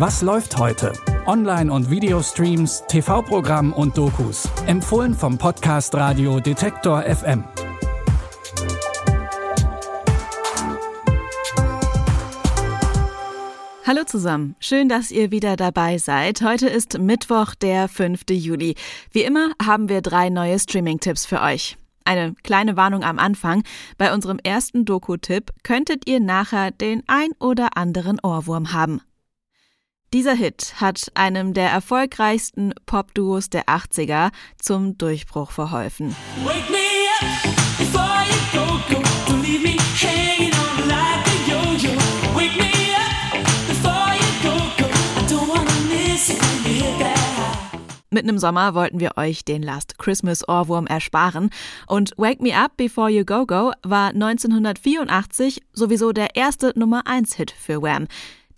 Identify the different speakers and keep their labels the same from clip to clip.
Speaker 1: Was läuft heute? Online- und Videostreams, TV-Programm und Dokus. Empfohlen vom Podcast Radio Detektor FM.
Speaker 2: Hallo zusammen, schön, dass ihr wieder dabei seid. Heute ist Mittwoch, der 5. Juli. Wie immer haben wir drei neue Streaming-Tipps für euch. Eine kleine Warnung am Anfang. Bei unserem ersten Doku-Tipp könntet ihr nachher den ein oder anderen Ohrwurm haben. Dieser Hit hat einem der erfolgreichsten Pop-Duos der 80er zum Durchbruch verholfen. Mitten im Sommer wollten wir euch den Last Christmas Ohrwurm ersparen. Und Wake Me Up Before You Go Go war 1984 sowieso der erste Nummer 1 Hit für Wham.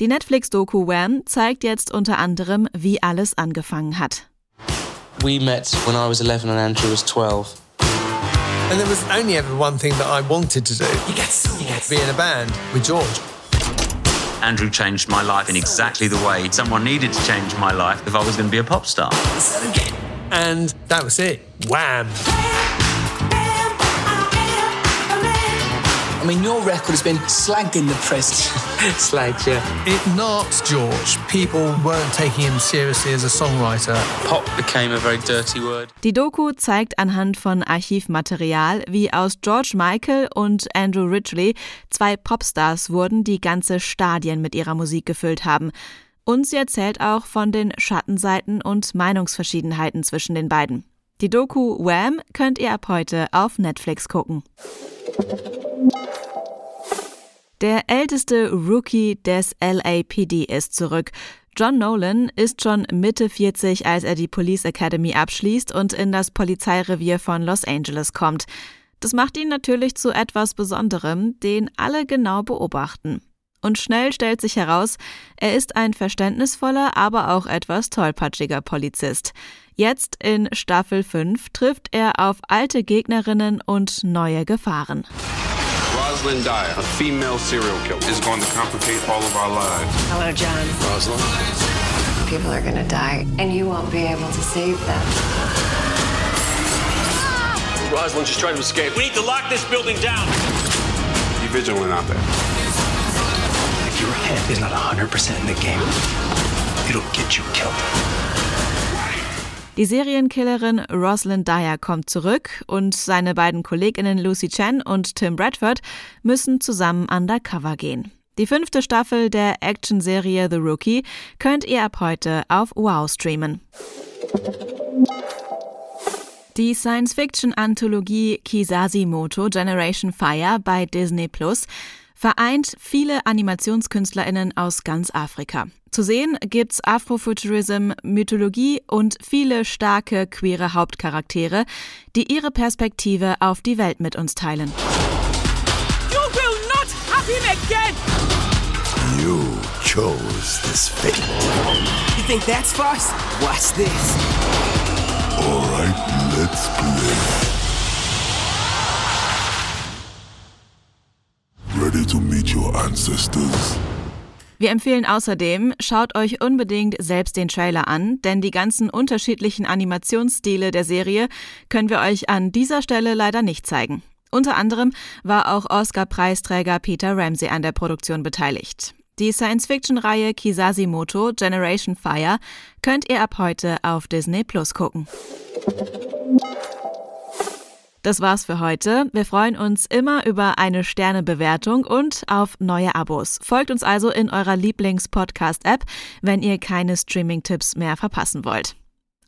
Speaker 2: Die Netflix-Doku Wham zeigt jetzt unter anderem, wie alles angefangen hat.
Speaker 3: We met when I was 11 and Andrew was 12.
Speaker 4: And there was only ever one thing that I wanted to do. Yes, yes. Be in a band with George.
Speaker 5: Andrew changed my life in exactly the way someone needed to change my life if I was going to be a pop star.
Speaker 4: And that was it. Wham!
Speaker 3: I mean, your record has been slagged in the press. slagged, yeah.
Speaker 4: It knocked George. People weren't taking him seriously as a songwriter.
Speaker 3: Pop became a very dirty word.
Speaker 2: Die Doku zeigt anhand von Archivmaterial, wie aus George Michael und Andrew Ridgely zwei Popstars wurden, die ganze Stadien mit ihrer Musik gefüllt haben. Und sie erzählt auch von den Schattenseiten und Meinungsverschiedenheiten zwischen den beiden. Die Doku Wham könnt ihr ab heute auf Netflix gucken. Der älteste Rookie des LAPD ist zurück. John Nolan ist schon Mitte 40, als er die Police Academy abschließt und in das Polizeirevier von Los Angeles kommt. Das macht ihn natürlich zu etwas Besonderem, den alle genau beobachten. Und schnell stellt sich heraus, er ist ein verständnisvoller, aber auch etwas tollpatschiger Polizist. Jetzt in Staffel 5 trifft er auf alte Gegnerinnen und neue Gefahren.
Speaker 6: Rosalind Dyer, a female serial killer, is going to complicate all of our lives.
Speaker 7: Hello, John.
Speaker 6: Rosalind?
Speaker 7: People are gonna die, and you won't be able to save them.
Speaker 6: Rosalind, she's trying to escape.
Speaker 8: We need to lock this building down.
Speaker 6: Be vigilant out there.
Speaker 9: If your head is not 100% in the game, it'll get you killed.
Speaker 2: Die Serienkillerin Rosalind Dyer kommt zurück und seine beiden Kolleginnen Lucy Chen und Tim Bradford müssen zusammen undercover gehen. Die fünfte Staffel der Actionserie The Rookie könnt ihr ab heute auf Wow streamen. Die Science-Fiction-Anthologie Kisasimoto Generation Fire bei Disney Plus vereint viele AnimationskünstlerInnen aus ganz Afrika. Zu sehen gibt's Afrofuturism, Mythologie und viele starke queere Hauptcharaktere, die ihre Perspektive auf die Welt mit uns teilen.
Speaker 8: You will not have him again!
Speaker 10: You chose this fate.
Speaker 8: You think that's farce? Watch this.
Speaker 10: Alright, let's play. Ready to meet your ancestors?
Speaker 2: Wir empfehlen außerdem, schaut euch unbedingt selbst den Trailer an, denn die ganzen unterschiedlichen Animationsstile der Serie können wir euch an dieser Stelle leider nicht zeigen. Unter anderem war auch Oscar-Preisträger Peter Ramsey an der Produktion beteiligt. Die Science-Fiction-Reihe Kisasimoto Generation Fire könnt ihr ab heute auf Disney Plus gucken. Das war's für heute. Wir freuen uns immer über eine Sternebewertung und auf neue Abos. Folgt uns also in eurer Lieblings-Podcast-App, wenn ihr keine Streaming-Tipps mehr verpassen wollt.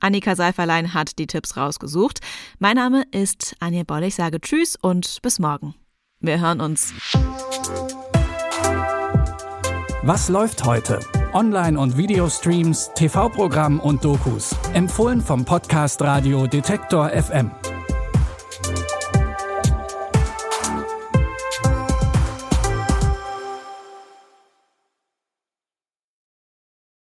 Speaker 2: Annika Seiferlein hat die Tipps rausgesucht. Mein Name ist Anja Boll. Ich sage Tschüss und bis morgen. Wir hören uns.
Speaker 1: Was läuft heute? Online- und Videostreams, TV-Programm und Dokus. Empfohlen vom Podcast Radio Detektor FM.